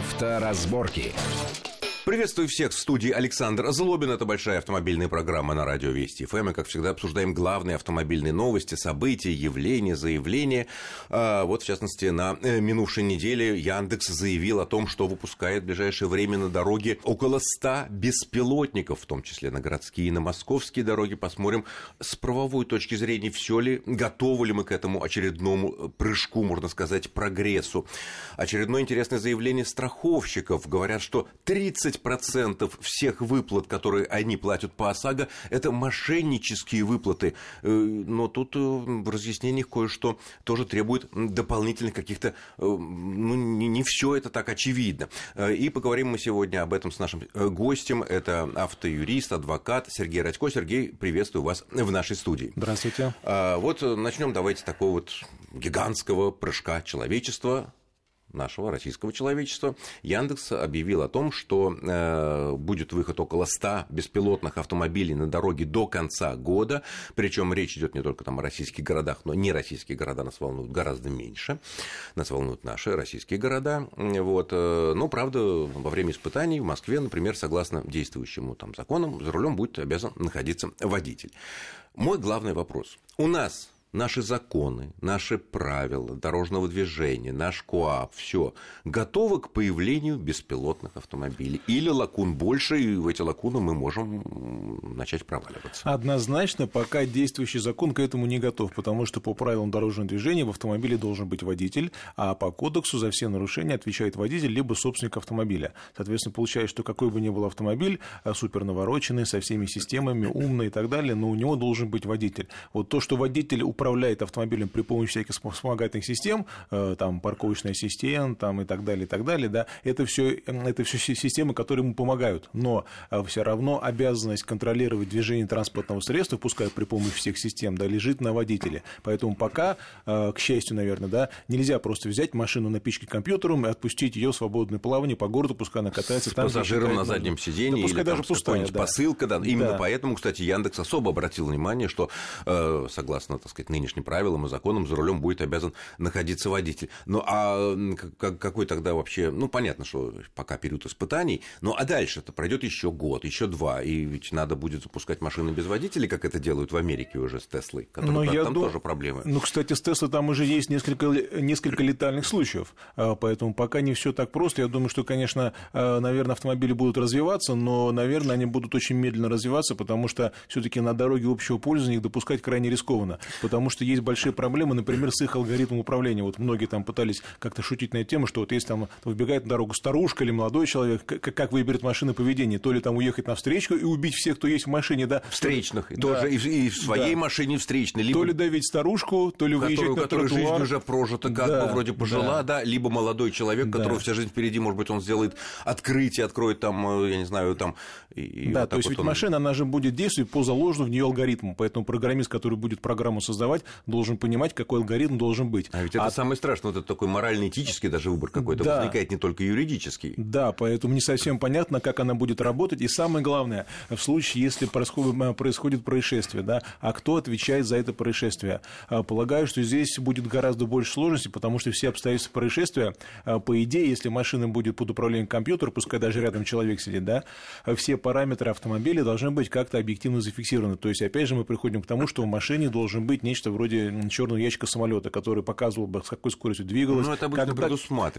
Авторазборки. Приветствую всех в студии Александр Злобин. Это большая автомобильная программа на радио Вести ФМ. И, как всегда, обсуждаем главные автомобильные новости, события, явления, заявления. А, вот, в частности, на э, минувшей неделе Яндекс заявил о том, что выпускает в ближайшее время на дороге около 100 беспилотников, в том числе на городские и на московские дороги. Посмотрим с правовой точки зрения, все ли, готовы ли мы к этому очередному прыжку, можно сказать, прогрессу. Очередное интересное заявление страховщиков. Говорят, что 30 30% всех выплат, которые они платят по ОСАГО, это мошеннические выплаты. Э, но тут э, в разъяснениях кое-что тоже требует дополнительных каких-то... Э, ну, не, не все это так очевидно. И поговорим мы сегодня об этом с нашим гостем. Это автоюрист, адвокат Сергей Радько. Сергей, приветствую вас в нашей студии. Здравствуйте. Вот начнем давайте такого вот гигантского прыжка человечества нашего российского человечества, Яндекс объявил о том, что э, будет выход около 100 беспилотных автомобилей на дороге до конца года. Причем речь идет не только там, о российских городах, но не российские города нас волнуют гораздо меньше. Нас волнуют наши российские города. Вот. Э, но, правда, во время испытаний в Москве, например, согласно действующему там, законам, за рулем будет обязан находиться водитель. Мой главный вопрос. У нас наши законы, наши правила дорожного движения, наш КОАП, все готовы к появлению беспилотных автомобилей. Или лакун больше, и в эти лакуны мы можем начать проваливаться. Однозначно, пока действующий закон к этому не готов, потому что по правилам дорожного движения в автомобиле должен быть водитель, а по кодексу за все нарушения отвечает водитель либо собственник автомобиля. Соответственно, получается, что какой бы ни был автомобиль, а, супер навороченный, со всеми системами, умный и так далее, но у него должен быть водитель. Вот то, что водитель управляет автомобилем при помощи всяких вспомогательных систем, э, там, парковочный ассистент там, и так далее, и так далее, да, это все это все системы, которые ему помогают, но э, все равно обязанность контролировать движение транспортного средства, пускай при помощи всех систем, да, лежит на водителе. Поэтому пока, э, к счастью, наверное, да, нельзя просто взять машину, напичкать компьютером и отпустить ее в свободное плавание по городу, пускай она катается С там. пассажиром на заднем сиденье да, или даже пустая, да. посылка, да. Именно да. поэтому, кстати, Яндекс особо обратил внимание, что, согласно, так сказать, нынешним правилам и законам за рулем будет обязан находиться водитель. Ну а какой тогда вообще, ну понятно, что пока период испытаний, ну а дальше это пройдет еще год, еще два, и ведь надо будет запускать машины без водителей, как это делают в Америке уже с Теслой, которые, Но ну, там дум... тоже проблемы. Ну, кстати, с Теслой там уже есть несколько, несколько летальных случаев, а, поэтому пока не все так просто. Я думаю, что, конечно, а, наверное, автомобили будут развиваться, но, наверное, они будут очень медленно развиваться, потому что все-таки на дороге общего пользования их допускать крайне рискованно, потому что есть большие проблемы, например, с их алгоритмом управления. Вот многие там пытались как-то шутить на эту тему, что вот если там выбегает на дорогу старушка или молодой человек, как выберет машина поведение, то ли там уехать на встречку и убить всех, кто есть в машине, да. Встречных, да. тоже и, в своей да. машине встречной. Либо... То ли давить старушку, то ли выезжать которую, на которая жизнь уже прожита, как да, бы вроде пожила, да. да, либо молодой человек, да. которого вся жизнь впереди, может быть, он сделает открытие, откроет там, э, я не знаю, там... И да, вот то есть вот ведь он... машина, она же будет действовать по заложенному в нее алгоритму, поэтому программист, который будет программу создавать, должен понимать, какой алгоритм должен быть. А ведь это а... самое страшное, вот это такой морально-этический даже выбор какой-то да. возникает, не только юридический. Да, поэтому не совсем понятно, как она будет работать. И самое главное, в случае, если происходит, происходит происшествие, да, а кто отвечает за это происшествие? А, полагаю, что здесь будет гораздо больше сложностей, потому что все обстоятельства происшествия, а, по идее, если машина будет под управлением компьютера, пускай даже рядом человек сидит, да, все параметры автомобиля должны быть как-то объективно зафиксированы. То есть, опять же, мы приходим к тому, что в машине должен быть нечто вроде черного ящика самолета, который показывал бы, с какой скоростью двигалась, ну, это когда,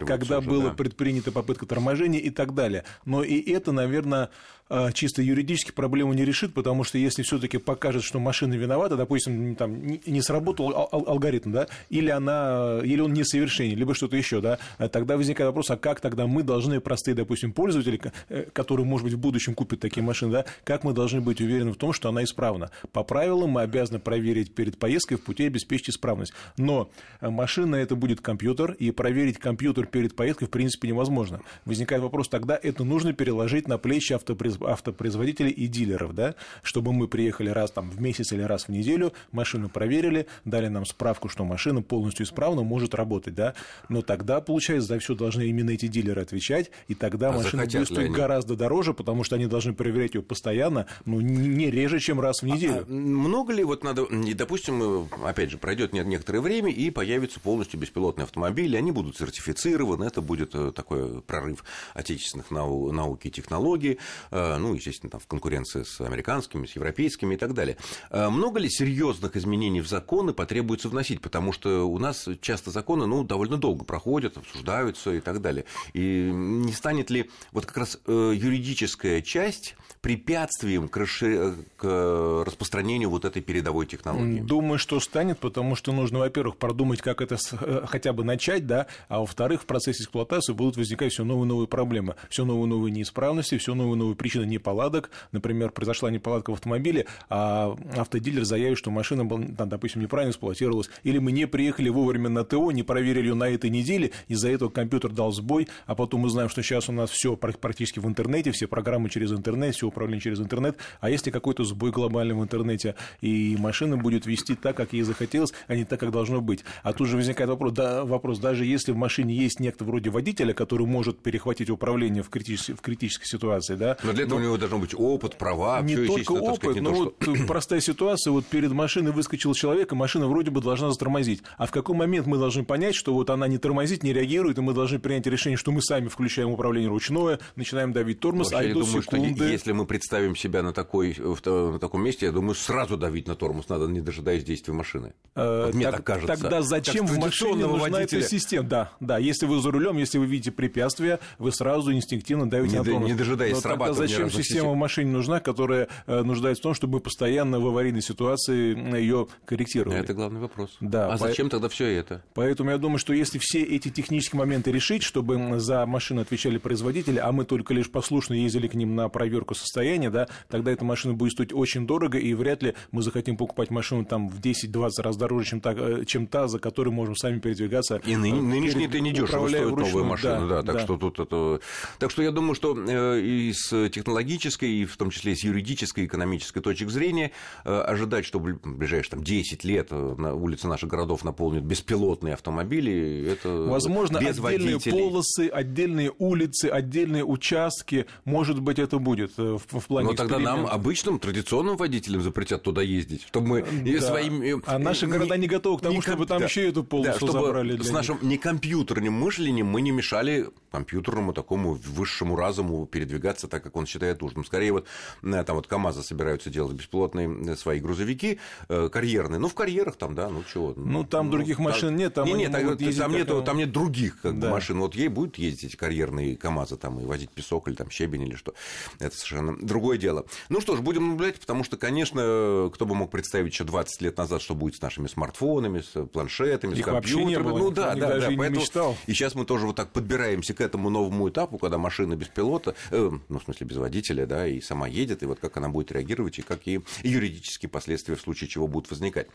когда уже, была да. предпринята попытка торможения и так далее. Но и это, наверное, а, чисто юридически проблему не решит, потому что если все-таки покажет, что машина виновата, допустим, там не сработал алгоритм, да, или она, или он несовершенен, либо что-то еще, да, тогда возникает вопрос, а как тогда мы должны, простые, допустим, пользователи, э, которые, может быть, в будущем купят такие машины, да, как мы должны быть уверены в том, что она исправна? По правилам мы обязаны проверить перед поездкой в пути обеспечить исправность. Но машина это будет компьютер, и проверить компьютер перед поездкой в принципе невозможно. Возникает вопрос, тогда это нужно переложить на плечи автопроиз автопроизводителей и дилеров, да, чтобы мы приехали раз там, в месяц или раз в неделю, машину проверили, дали нам справку, что машина полностью исправна, может работать, да, но тогда, получается, за все должны именно эти дилеры отвечать, и тогда а машина будет стоить гораздо дороже, потому что они должны проверять ее постоянно, ну, не реже, чем раз в неделю. А, а много ли вот надо, допустим, э, опять же, пройдет некоторое время, и появятся полностью беспилотные автомобили, они будут сертифицированы, это будет э, такой прорыв отечественных нау науки и технологий, ну, естественно, там, в конкуренции с американскими, с европейскими и так далее. Много ли серьезных изменений в законы потребуется вносить? Потому что у нас часто законы ну, довольно долго проходят, обсуждаются и так далее. И не станет ли вот как раз юридическая часть препятствием к, расшир... к распространению вот этой передовой технологии? Думаю, что станет, потому что нужно, во-первых, продумать, как это э, хотя бы начать, да, а во-вторых, в процессе эксплуатации будут возникать все новые новые проблемы, все новые новые неисправности, все новые новые причины неполадок. Например, произошла неполадка в автомобиле, а автодилер заявит, что машина, была, допустим, неправильно эксплуатировалась, или мы не приехали вовремя на ТО, не проверили ее на этой неделе, из-за этого компьютер дал сбой, а потом мы знаем, что сейчас у нас все практически в интернете, все программы через интернет, все управление через интернет, а если какой-то сбой глобальный в интернете, и машина будет вести так, как ей захотелось, а не так, как должно быть. А тут же возникает вопрос, да, вопрос даже если в машине есть некто вроде водителя, который может перехватить управление в критической, в критической ситуации, да. Но для этого но... у него должен быть опыт, права, Не только опыт, сказать, но то, вот что... простая ситуация, вот перед машиной выскочил человек, и машина вроде бы должна затормозить. А в какой момент мы должны понять, что вот она не тормозит, не реагирует, и мы должны принять решение, что мы сами включаем управление ручное, начинаем давить тормоз, Вообще, а идут я думаю, секунды. что если мы представим себя на, такой, на таком месте, я думаю, сразу давить на тормоз надо, не дожидаясь действия машины. Э, вот мне так, так кажется. Тогда зачем в машине нужна водителя? эта система? Да, да, если вы за рулем, если вы видите препятствие, вы сразу инстинктивно давите не, на тормоз. Не дожидаясь Но тогда зачем система в машине нужна, которая э, нуждается в том, чтобы постоянно в аварийной ситуации ее корректировали? Это главный вопрос. Да, а по... зачем тогда все это? Поэтому я думаю, что если все эти технические моменты решить, чтобы за машину отвечали производители, а мы только лишь послушно ездили к ним на проверку состояния, да, тогда эта машина будет стоить очень дорого, и вряд ли мы захотим покупать машину там в 10-20 раз дороже, чем та, э, чем та, за которой можем сами передвигаться. И ны, нынешние это не дешево стоит новая машина, да, да, так да. что тут это... Так что я думаю, что э, и с технологической, и в том числе с юридической, экономической точек зрения э, ожидать, что в ближайшие там, 10 лет на улице наших городов наполнят беспилотные автомобили, это Возможно, без отдельные водителей. полосы, отдельные улицы, отдельные участки, может быть, это будет в, в плане Но тогда нам, обычным, традиционным водителям запретят туда ездить, чтобы мы да. своим... А наши города не готовы к тому, не, чтобы там да, еще эту полосу да, забрали. С нашим некомпьютерным мышлением мы не мешали компьютерному такому высшему разуму передвигаться так, как он считает нужным. Скорее вот э, там вот КАМАЗы собираются делать беспилотные э, свои грузовики э, карьерные. Ну, в карьерах там, да, ну чего. Ну, там ну, других машин нет, там не, нет, там, там, нету, там нет других как да. бы, машин. Вот ей будут ездить эти карьерные КАМАЗы там и возить песок или там щебень или что. Это совершенно другое дело. Ну что ж, будем наблюдать, потому что, конечно, кто бы мог представить еще 20 лет назад, что будет с нашими смартфонами, с планшетами, Их с компьютерами. Было, ну да, да, да. Поэтому... И сейчас мы тоже вот так подбираемся к этому новому этапу, когда машина без пилота, э, ну, в смысле, без водителя, да, и сама едет, и вот как она будет реагировать, и какие юридические последствия в случае чего будут возникать.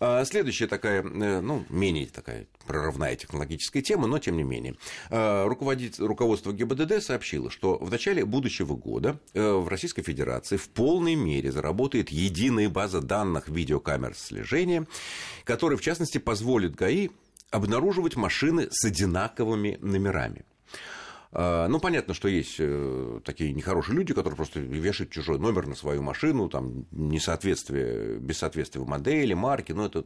А, следующая такая, э, ну, менее такая прорывная технологическая тема, но тем не менее. А, руководитель, руководство ГИБДД сообщило, что в начале будущего года э, в Российской Федерации в полной мере заработает единая база данных видеокамер слежения, которая, в частности, позволит ГАИ обнаруживать машины с одинаковыми номерами. А, ну, понятно, что есть э, такие нехорошие люди, которые просто вешают чужой номер на свою машину, там, несоответствие, без соответствия модели, марки, ну, это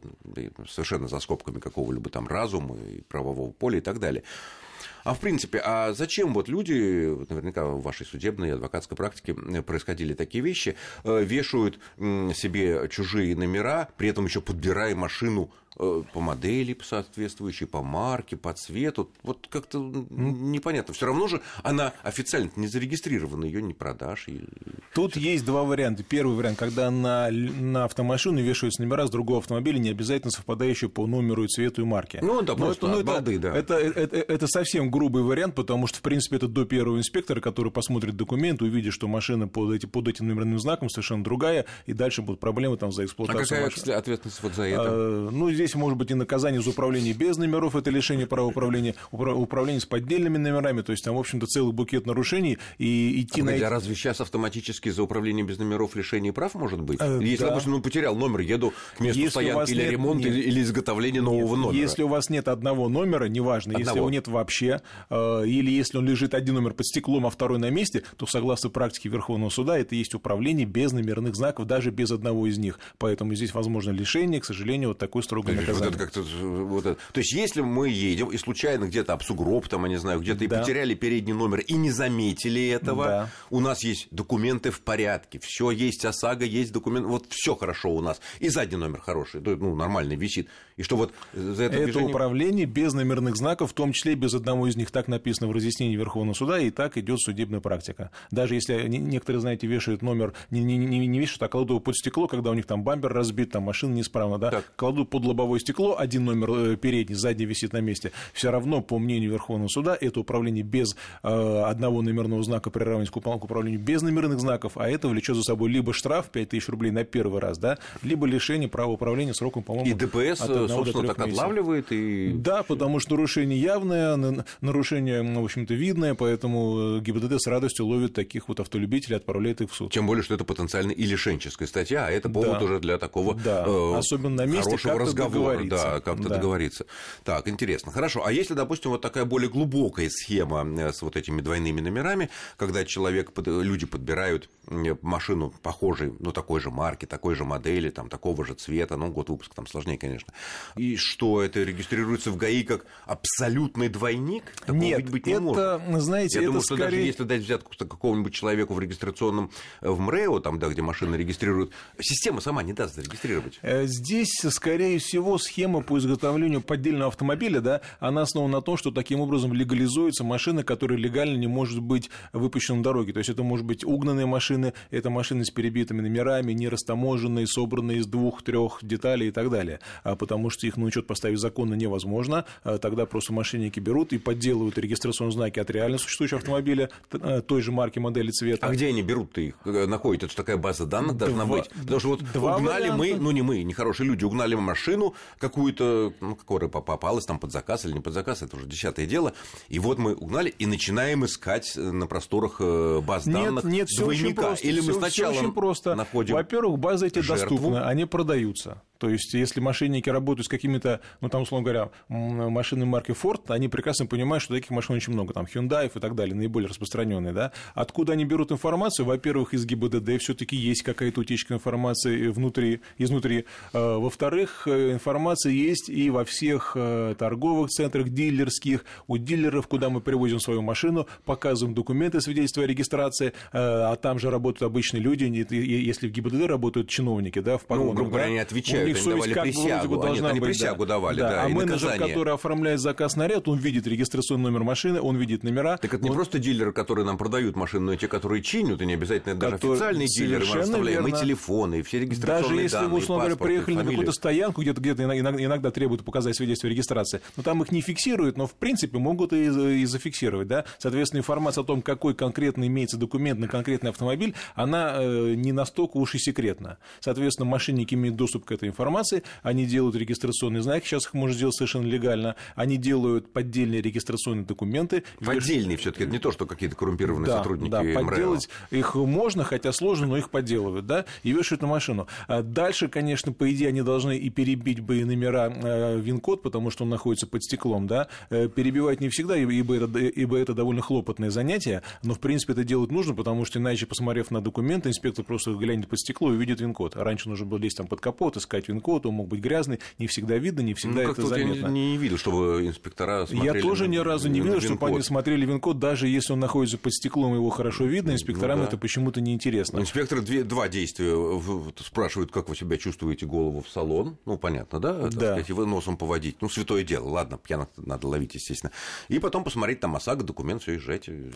совершенно за скобками какого-либо там разума и правового поля и так далее. А в принципе, а зачем вот люди, наверняка в вашей судебной и адвокатской практике происходили такие вещи, э, вешают себе чужие номера, при этом еще подбирая машину Э, по модели соответствующей, по марке, по цвету. Вот как-то непонятно. Все равно же она официально не зарегистрирована, ее не продашь. И... Тут есть два варианта. Первый вариант, когда на, на автомашину вешаются номера с другого автомобиля, не обязательно совпадающие по номеру и цвету и марке. Ну, да, просто это, ну, балды, да. Это, это, это совсем грубый вариант, потому что, в принципе, это до первого инспектора, который посмотрит документ, увидит, что машина под, эти, под этим номерным знаком совершенно другая, и дальше будут проблемы там за эксплуатацию А какая машины. ответственность вот за это? А, ну, здесь может быть и наказание за управление без номеров, это лишение права управления, управление с поддельными номерами, то есть там, в общем-то, целый букет нарушений, и идти а на... Эти... разве сейчас автоматически за управление без номеров лишение прав может быть? Э, если, да. допустим, ну, потерял номер, еду к месту если стоянки или нет, ремонт, нет, или изготовление нового нет, номера? Если у вас нет одного номера, неважно, одного. если его нет вообще, э, или если он лежит один номер под стеклом, а второй на месте, то, согласно практике Верховного суда, это есть управление без номерных знаков, даже без одного из них. Поэтому здесь возможно лишение, к сожалению, вот такое строгое наказание. Вот это вот это. То есть, если мы едем и случайно где-то об сугроб, там, я не знаю, где-то да. и потеряли передний номер и не заметили этого, да. у нас есть документы в порядке, все есть ОСАГО, есть документ, вот все хорошо у нас. И задний номер хороший, ну, нормальный висит. И что вот за это, это движение... управление без номерных знаков, в том числе без одного из них, так написано в разъяснении Верховного суда, и так идет судебная практика. Даже если некоторые, знаете, вешают номер, не, не, не, не вешают, а кладут под стекло, когда у них там бампер разбит, там машина неисправна, да, так. кладут под лобовое стекло, один номер э, передний, задний висит на месте. Все равно, по мнению Верховного суда, это управление без э, одного номерного знака приравнивается к управлению без номерных знаков, а это влечет за собой либо штраф 5000 рублей на первый раз, да, либо лишение права управления сроком, по-моему, И ДПС, от собственно, так месяцев. отлавливает и... Да, потому что нарушение явное, нарушение, в общем-то, видное, поэтому э, ГИБДД с радостью ловит таких вот автолюбителей, отправляет их в суд. Тем более, что это потенциально и лишенческая статья, а это повод да. уже для такого да. э, Особенно на месте хорошего разговора. Да, как-то да. договориться. Так, интересно. Хорошо. А если, допустим, вот такая более глубокая схема э, с вот этими двойными номерами, когда человек, люди подбирают машину похожей, ну, такой же марки, такой же модели, там, такого же цвета, ну, год выпуска там сложнее, конечно. И что, это регистрируется в ГАИ как абсолютный двойник? Такого Нет, быть не это, может. знаете, Я это думаю, что скорее... даже если дать взятку какому-нибудь человеку в регистрационном, э, в МРЭО, там, да, где машины регистрируют, система сама не даст зарегистрировать. Э, здесь, скорее всего, схема по изготовлению поддельного автомобиля, да, она основана на том, что таким образом легализуется машина, которая легально не может быть выпущена на дороге. То есть это может быть угнанная машина, это машины с перебитыми номерами, не растаможенные, собранные из двух-трех деталей и так далее. А потому что их на учет поставить законно невозможно. А тогда просто мошенники берут и подделывают регистрационные знаки от реально существующего автомобиля э, той же марки, модели цвета. А где они берут-то их? Э, находят? Это же такая база данных должна два, быть. Потому что вот угнали варианта. мы, ну не мы, нехорошие люди, угнали машину какую-то, ну, которая попалась там под заказ или не под заказ, это уже десятое дело. И вот мы угнали и начинаем искать на просторах э, баз нет, данных нет, двойника. Или мы сначала очень просто. находим Во-первых, базы эти жертву. доступны, они продаются. То есть, если мошенники работают с какими-то, ну, там, условно говоря, машинами марки Ford, они прекрасно понимают, что таких машин очень много, там, Hyundai и так далее, наиболее распространенные, да. Откуда они берут информацию? Во-первых, из ГИБДД все таки есть какая-то утечка информации внутри, изнутри. А, во-вторых, э, информация есть и во всех э, торговых центрах, дилерских, у дилеров, куда мы привозим свою машину, показываем документы, свидетельства о регистрации, э, а там же работают обычные люди, если в ГИБДД работают чиновники, да, в погонах. Ну, грубо говоря, они отвечают них совесть давали как присягу. бы должна Нет, они быть. присягу да. давали, да. да а менеджер, наказание. который оформляет заказ наряд, он видит регистрационный номер машины, он видит номера. Так это он... не просто дилеры, которые нам продают машины, но и те, которые чинят, и не обязательно даже который... официальные дилеры, мы оставляем верно. и телефоны, и все регистрационные Даже если вы, условно говоря, приехали на какую-то стоянку, где-то где иногда, иногда требуют показать свидетельство о регистрации, но там их не фиксируют, но в принципе могут и, и зафиксировать, да. Соответственно, информация о том, какой конкретно имеется документ на конкретный автомобиль, она э, не настолько уж и секретна. Соответственно, мошенники имеют доступ к этой информации, они делают регистрационные знаки, сейчас их можно сделать совершенно легально, они делают поддельные регистрационные документы. Поддельные все таки это не то, что какие-то коррумпированные да, сотрудники Да, МРЭО. подделать их можно, хотя сложно, но их подделывают, да, и вешают на машину. А дальше, конечно, по идее, они должны и перебить бы и номера э, ВИН-код, потому что он находится под стеклом, да, э, перебивать не всегда, ибо это, ибо это довольно хлопотное занятие, но, в принципе, это делать нужно, потому что иначе, посмотрев на документы, инспектор просто глянет под стекло и увидит ВИН-код. Раньше нужно было лезть там под капот, искать ВИН-код, он мог быть грязный, не всегда видно, не всегда ну, это заметно. Я не видел, чтобы инспектора смотрели Я тоже ни разу не видел, чтобы они смотрели вин-код, даже если он находится под стеклом, его хорошо видно, ну инспекторам ну, да. это почему-то неинтересно. Инспекторы две, два действия спрашивают, как вы себя чувствуете, голову в салон, ну, понятно, да? Так да. Сказать, носом поводить, ну, святое дело, ладно, пьяных надо ловить, естественно. И потом посмотреть там ОСАГО, документ, все езжать. Э,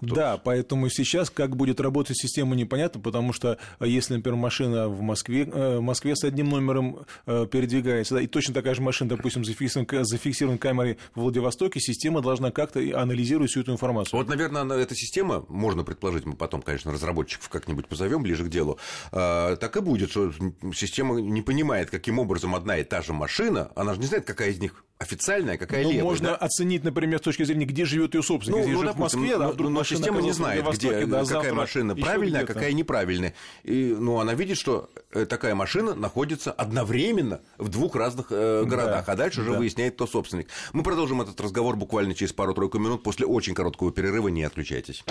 да, поэтому сейчас как будет работать система, непонятно, потому что э, если, например, машина в Москве, э, в Москве с одним номером передвигается, да, и точно такая же машина, допустим, зафиксирована, зафиксирована камерой в Владивостоке, система должна как-то анализировать всю эту информацию. Вот, наверное, эта система, можно предположить, мы потом, конечно, разработчиков как-нибудь позовем ближе к делу, так и будет, что система не понимает, каким образом одна и та же машина, она же не знает, какая из них официальная, какая ну, левая. Можно да? оценить, например, с точки зрения, где живет ее собственник. Ну, Если ну, живет допустим, в Москве, но, да, вдруг но система не знает, где, да, какая машина правильная, а какая неправильная. И, ну, она видит, что э, такая машина находится одновременно в двух разных э, городах, да, а дальше уже да. выясняет, кто собственник. Мы продолжим этот разговор буквально через пару-тройку минут после очень короткого перерыва. Не отключайтесь.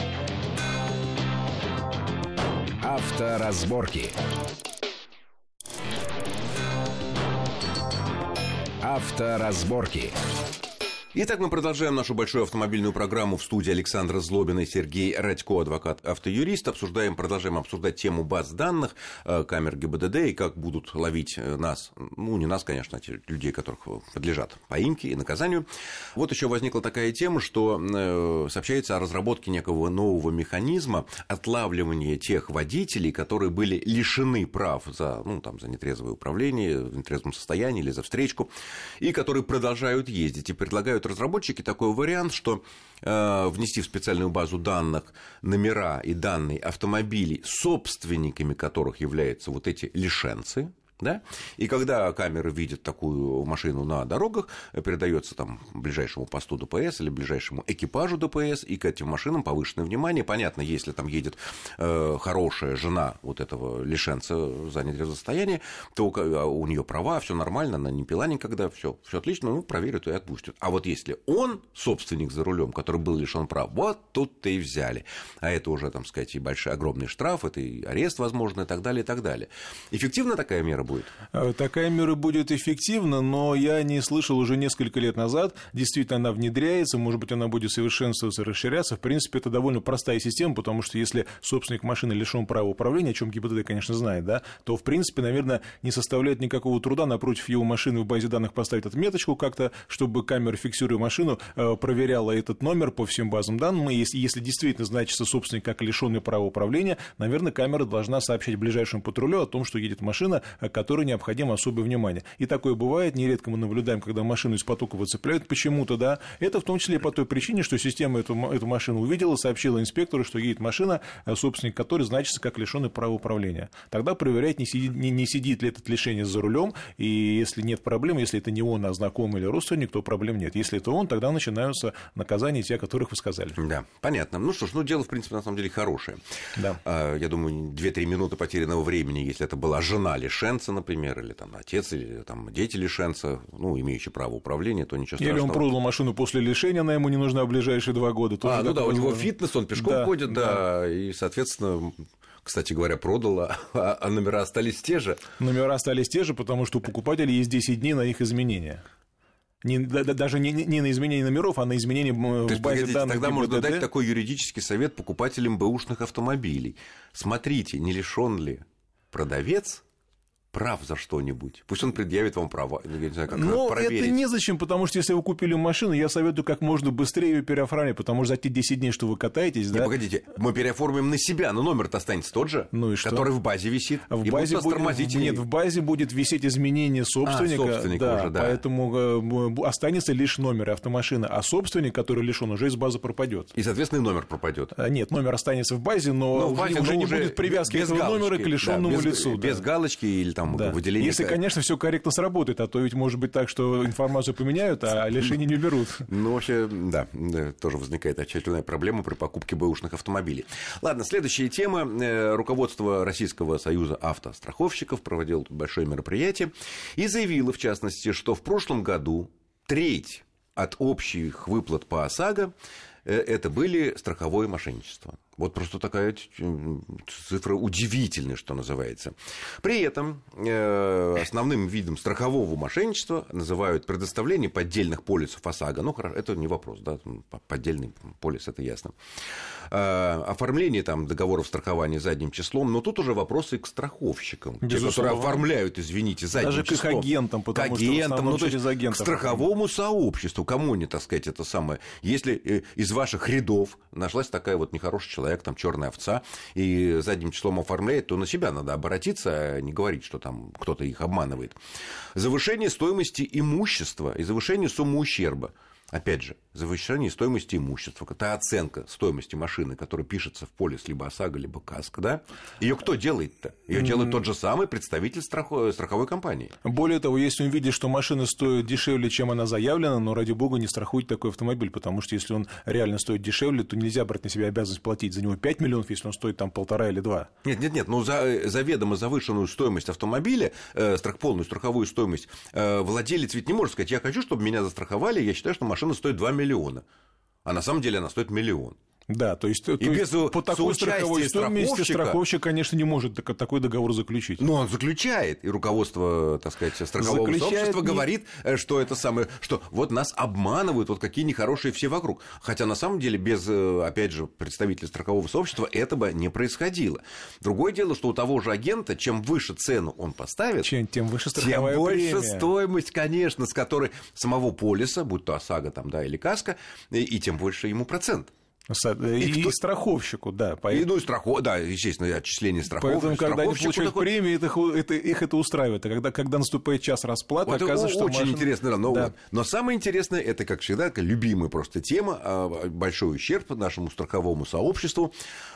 Авторазборки. Авторазборки. Итак, мы продолжаем нашу большую автомобильную программу в студии Александра Злобина и Сергей Радько, адвокат-автоюрист. Обсуждаем, продолжаем обсуждать тему баз данных, э, камер ГИБДД и как будут ловить э, нас, ну, не нас, конечно, а людей, которых подлежат поимке и наказанию. Вот еще возникла такая тема, что э, сообщается о разработке некого нового механизма отлавливания тех водителей, которые были лишены прав за, ну, там, за нетрезвое управление, в нетрезвом состоянии или за встречку, и которые продолжают ездить и предлагают разработчики такой вариант, что э, внести в специальную базу данных номера и данные автомобилей, собственниками которых являются вот эти лишенцы, да? И когда камеры видят такую машину на дорогах, передается там ближайшему посту ДПС или ближайшему экипажу ДПС, и к этим машинам повышенное внимание. Понятно, если там едет э, хорошая жена вот этого лишенца за нетрезвое состояние, то а у нее права, все нормально, она не пила никогда, все отлично, ну, проверят и отпустят. А вот если он собственник за рулем, который был лишен прав, вот тут-то и взяли. А это уже, там сказать, и большой, огромный штраф, это и арест, возможно, и так далее, и так далее. Эффективна такая мера будет? Э, такая мера будет эффективна, но я не слышал уже несколько лет назад. Действительно, она внедряется, может быть, она будет совершенствоваться, расширяться. В принципе, это довольно простая система, потому что если собственник машины лишен права управления, о чем ГИБДД, конечно, знает, да, то, в принципе, наверное, не составляет никакого труда напротив его машины в базе данных поставить отметочку как-то, чтобы камера, фиксируя машину, э, проверяла этот номер по всем базам данных. И если, если действительно значится собственник как лишенный права управления, наверное, камера должна сообщать ближайшему патрулю о том, что едет машина, которая необходимо особое внимание. И такое бывает, нередко мы наблюдаем, когда машину из потока выцепляют почему-то, да. Это в том числе по той причине, что система эту, эту машину увидела, сообщила инспектору, что едет машина, э, собственник которой значится как лишенный права управления. Тогда проверять, не сидит, не, не сидит ли этот лишение за рулем, и если нет проблем, если это не он, а знакомый или родственник, то проблем нет. Если это он, тогда начинаются наказания те, о которых вы сказали. Да, понятно. Ну что ж, ну дело, в принципе, на самом деле хорошее. Да. А, я думаю, 2-3 минуты потерянного времени, если это была жена лишенца, например, например, или там отец, или там дети лишенца, ну, имеющие право управления, то ничего страшного. Или он продал машину после лишения, она ему не нужна в ближайшие два года. Тоже а, ну да, у него фитнес, он пешком да, ходит, да, да, и, соответственно, кстати говоря, продала, а, а номера остались те же. Номера остались те же, потому что у покупателей есть 10 дней на их изменение. Не, да, даже не, не на изменение номеров, а на изменение в То есть, базе данных. Тогда можно дать такой юридический совет покупателям бэушных автомобилей. Смотрите, не лишен ли продавец прав за что-нибудь. Пусть он предъявит вам права. Я не знаю, как Но проверить. это незачем, потому что если вы купили машину, я советую как можно быстрее ее переоформить, потому что за те 10 дней, что вы катаетесь, не, да... погодите, мы переоформим на себя, но номер-то останется тот же, ну и что? который в базе висит. В базе будет... Нет, в базе будет висеть изменение собственника, а, собственника да, уже, да. поэтому э, останется лишь номер автомашины, а собственник, который лишен, уже из базы пропадет. И, соответственно, и номер пропадет. А, нет, номер останется в базе, но, но в базе, уже, но не уже будет привязки этого галочки, номера к лишенному да, без, лицу. Без да. галочки или там да. выделения если, конечно, все корректно сработает, а то ведь может быть так, что информацию поменяют, а лишение не берут. Ну, вообще, да, тоже возникает очередная проблема при покупке бэушных автомобилей. Ладно, следующая тема. Э, руководство Российского союза автостраховщиков проводило большое мероприятие и заявило, в частности, что в прошлом году треть от общих выплат по ОСАГО э, это были страховое мошенничество. Вот просто такая цифра удивительная, что называется. При этом э, основным видом страхового мошенничества называют предоставление поддельных полисов ОСАГО. Ну, хорошо, это не вопрос, да, поддельный полис, это ясно. Э, оформление там договоров страхования задним числом, но тут уже вопросы к страховщикам. Безусловно. Те, которые оформляют, извините, задним Даже числом. Даже к агентам, потому к агентам, что ну, есть агентов. к страховому сообществу. Кому не, так сказать, это самое. Если из ваших рядов нашлась такая вот нехорошая человек, человек, там черная овца, и задним числом оформляет, то на себя надо обратиться, а не говорить, что там кто-то их обманывает. Завышение стоимости имущества и завышение суммы ущерба. Опять же, завышение стоимости имущества, это оценка стоимости машины, которая пишется в полис либо ОСАГО, либо КАСКО, да? Ее кто делает-то? Ее делает тот же самый представитель страховой, страховой компании. Более того, если он видит, что машина стоит дешевле, чем она заявлена, но ради бога не страхуйте такой автомобиль, потому что если он реально стоит дешевле, то нельзя брать на себя обязанность платить за него 5 миллионов, если он стоит там полтора или два. Нет, нет, нет, ну за заведомо завышенную стоимость автомобиля, э, страх, полную страховую стоимость, э, владелец ведь не может сказать, я хочу, чтобы меня застраховали, я считаю, что машина машина стоит 2 миллиона, а на самом деле она стоит миллион. Да, то есть, и то без есть по такой страховой стоимости страховщик, конечно, не может такой договор заключить. Но он заключает, и руководство, так сказать, страхового заключает сообщества не... говорит, э, что это самое, что вот нас обманывают, вот какие нехорошие все вокруг. Хотя на самом деле без, э, опять же, представителей страхового сообщества этого не происходило. Другое дело, что у того же агента, чем выше цену он поставит, чем, тем выше страховая тем больше премия. стоимость, конечно, с которой самого полиса, будь то ОСАГО там, да, или КАСКО, и, и тем больше ему процент. И, и кто... страховщику, да. Поэтому... И, ну, страхов... да, естественно, отчисление страховки. Поэтому, когда они получают такой... премии, это, это, их это устраивает. А когда, когда наступает час расплаты, вот оказывается, что очень машина... интересно. Но, да. но самое интересное, это, как всегда, любимая просто тема, а, большой ущерб нашему страховому сообществу,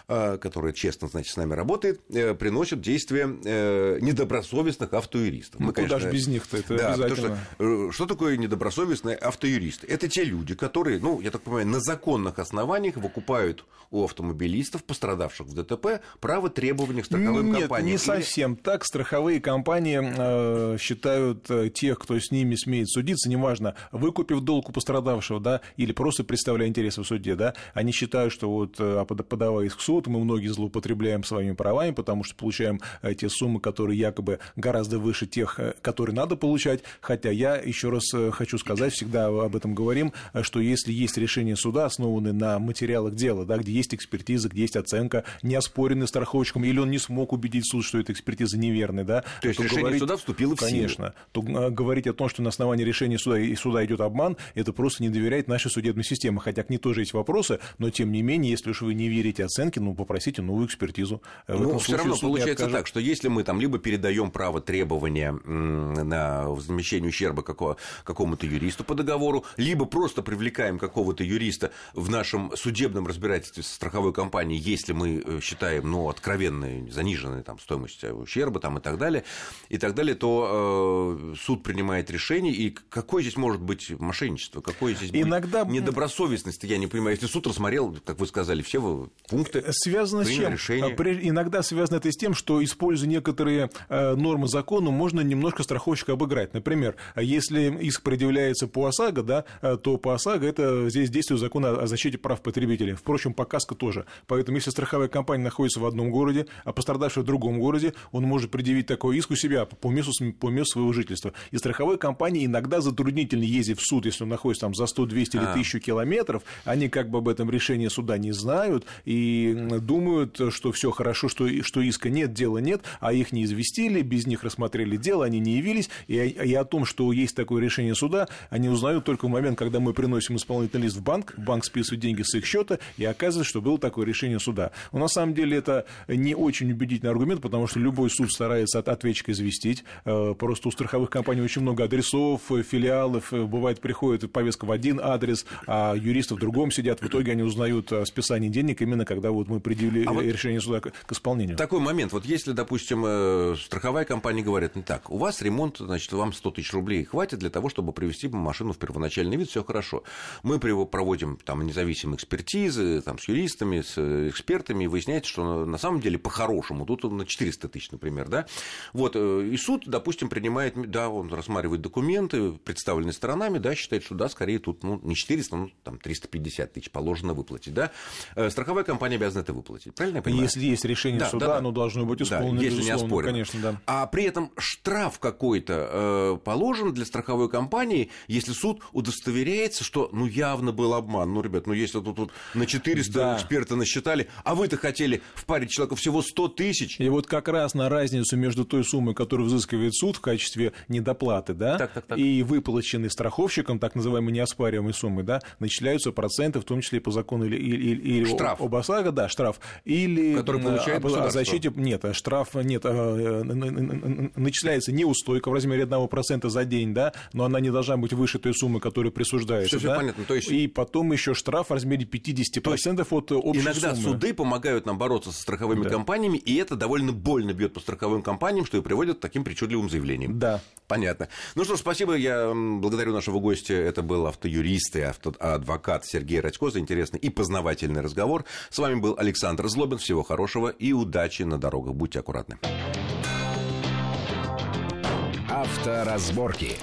а, которое честно, значит, с нами работает, э, приносит действия э, недобросовестных автоюристов. Ну, Мы, куда конечно... же без них-то, это да, обязательно. Что, э, что такое недобросовестные автоюристы? Это те люди, которые, ну, я так понимаю, на законных основаниях выкупают у автомобилистов, пострадавших в ДТП, право требования к страховым Нет, компаниям. не совсем так. Страховые компании э, считают э, тех, кто с ними смеет судиться, неважно, выкупив долг у пострадавшего, да, или просто представляя интересы в суде, да, они считают, что вот э, подавая иск в суд, мы многие злоупотребляем своими правами, потому что получаем э, те суммы, которые якобы гораздо выше тех, которые надо получать, хотя я еще раз хочу сказать, всегда об этом говорим, что если есть решение суда, основанное на материалах дела, да, где есть экспертиза, где есть оценка, не оспоренная страховщиком, или он не смог убедить суд, что эта экспертиза неверная, да, то есть то решение говорить, суда вступило в силу. Конечно. То говорить о том, что на основании решения суда и суда идет обман, это просто не доверяет нашей судебной системе. Хотя к ней тоже есть вопросы, но тем не менее, если уж вы не верите оценке, ну попросите новую экспертизу. Ну, все равно получается так, что если мы там либо передаем право требования на возмещение ущерба какому-то юристу по договору, либо просто привлекаем какого-то юриста в нашем судебном разбирательстве со страховой компанией, если мы э, считаем, ну, откровенной, заниженной там, стоимость ущерба там, и так далее, и так далее, то э, суд принимает решение, и какое здесь может быть мошенничество, какое здесь Иногда... будет недобросовестность, я не понимаю, если суд рассмотрел, как вы сказали, все пункты, связано с чем? Решение. Иногда связано это с тем, что, используя некоторые э, нормы закона, можно немножко страховщика обыграть. Например, если иск предъявляется по ОСАГО, да, э, то по ОСАГО это здесь действует закон о защите прав потребителей. Впрочем, по КАСКО тоже. Поэтому, если страховая компания находится в одном городе, а пострадавший в другом городе, он может предъявить такой иск у себя по месту, по месту своего жительства. И страховой компании иногда затруднительно ездить в суд, если он находится там за 100, 200 или 1000 а. километров. Они как бы об этом решении суда не знают и думают, что все хорошо, что, что иска нет, дела нет, а их не известили, без них рассмотрели дело, они не явились, и, и о том, что есть такое решение суда, они узнают только в момент, когда мы приносим исполнительный лист в банк, банк списывает деньги с их счета, и оказывается, что было такое решение суда. Но на самом деле это не очень убедительный аргумент, потому что любой суд старается от ответчика известить. Э, просто у страховых компаний очень много адресов, филиалов, э, бывает приходит повестка в один адрес, а юристы в другом сидят. В итоге они узнают о списании денег именно когда вот мы предъявили а вот решение суда к исполнению. Такой момент. Вот если, допустим, э, страховая компания говорит, ну так, у вас ремонт, значит, вам 100 тысяч рублей хватит для того, чтобы привести машину в первоначальный вид, все хорошо. Мы проводим там независимые экспертизы там, с юристами, с э, экспертами, и выясняется, что на самом деле по-хорошему, тут на 400 тысяч, например, да, вот, э, и суд, допустим, принимает, да, он рассматривает документы, представленные сторонами, да, считает, что да, скорее тут, ну, не 400, ну, там, 350 тысяч положено выплатить, да, страховая компания обязана это выплатить, правильно я понимаю? Если есть решение да, суда, да, оно должно быть исполнено, да, если не оспорено. конечно, да. А при этом штраф какой-то э, положен для страховой компании, если суд удостоверяется, что, ну, явно был обман. Ну, ребят, ну, если тут, тут на 400 Да. эксперты насчитали, а вы-то хотели впарить человеку всего 100 тысяч. И вот как раз на разницу между той суммой, которую взыскивает суд в качестве недоплаты, да, Так, так, так. и выплаченной страховщиком, так называемой неоспариваемой суммы, да, начисляются проценты, в том числе и по закону или, или, или Штраф. об ОСАГО, да, штраф, или Который получает о государство. защите, нет, штраф, нет, начисляется неустойка в размере 1% за день, да, но она не должна быть выше той суммы, которая присуждается, всё да, понятно, то есть- и потом еще штраф в размере 50% от э, общей Иногда суммы. суды помогают нам бороться со страховыми Да. компаниями, и это довольно больно бьет по страховым компаниям, что и приводит к таким причудливым заявлениям. Да. Понятно. Ну что ж, спасибо. Я благодарю нашего гостя. Это был автоюрист и автоадвокат Сергей Радько за интересный и познавательный разговор. С вами был Александр Злобин. Всего хорошего и удачи на дорогах. Будьте аккуратны. Авторазборки.